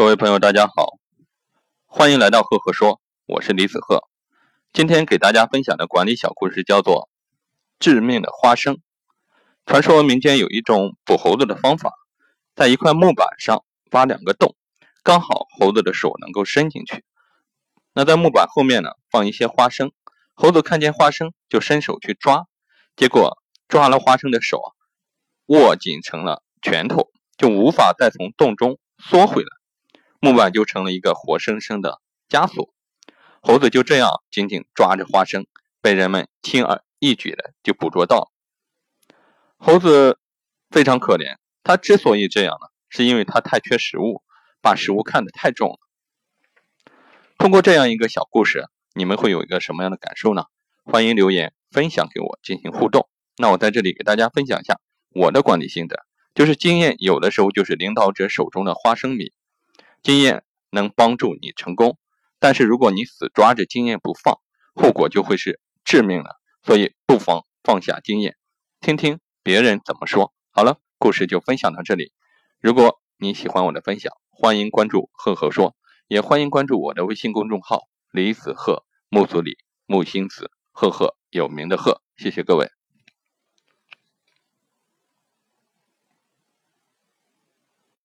各位朋友，大家好，欢迎来到赫赫说，我是李子赫。今天给大家分享的管理小故事叫做“致命的花生”。传说民间有一种捕猴子的方法，在一块木板上挖两个洞，刚好猴子的手能够伸进去。那在木板后面呢，放一些花生，猴子看见花生就伸手去抓，结果抓了花生的手啊握紧成了拳头，就无法再从洞中缩回来，木板就成了一个活生生的枷锁。猴子就这样紧紧抓着花生，被人们轻而易举的就捕捉到。猴子非常可怜，它之所以这样呢，是因为它太缺食物，把食物看得太重了。通过这样一个小故事，你们会有一个什么样的感受呢？欢迎留言分享给我进行互动。那我在这里给大家分享一下我的管理心得，就是经验有的时候就是领导者手中的花生米，经验能帮助你成功，但是如果你死抓着经验不放，后果就会是致命的。所以不妨放下经验，听听别人怎么说。好了，故事就分享到这里。如果你喜欢我的分享，欢迎关注赫赫说。也欢迎关注我的微信公众号“李子赫木子李木星子赫赫有名的赫”，谢谢各位。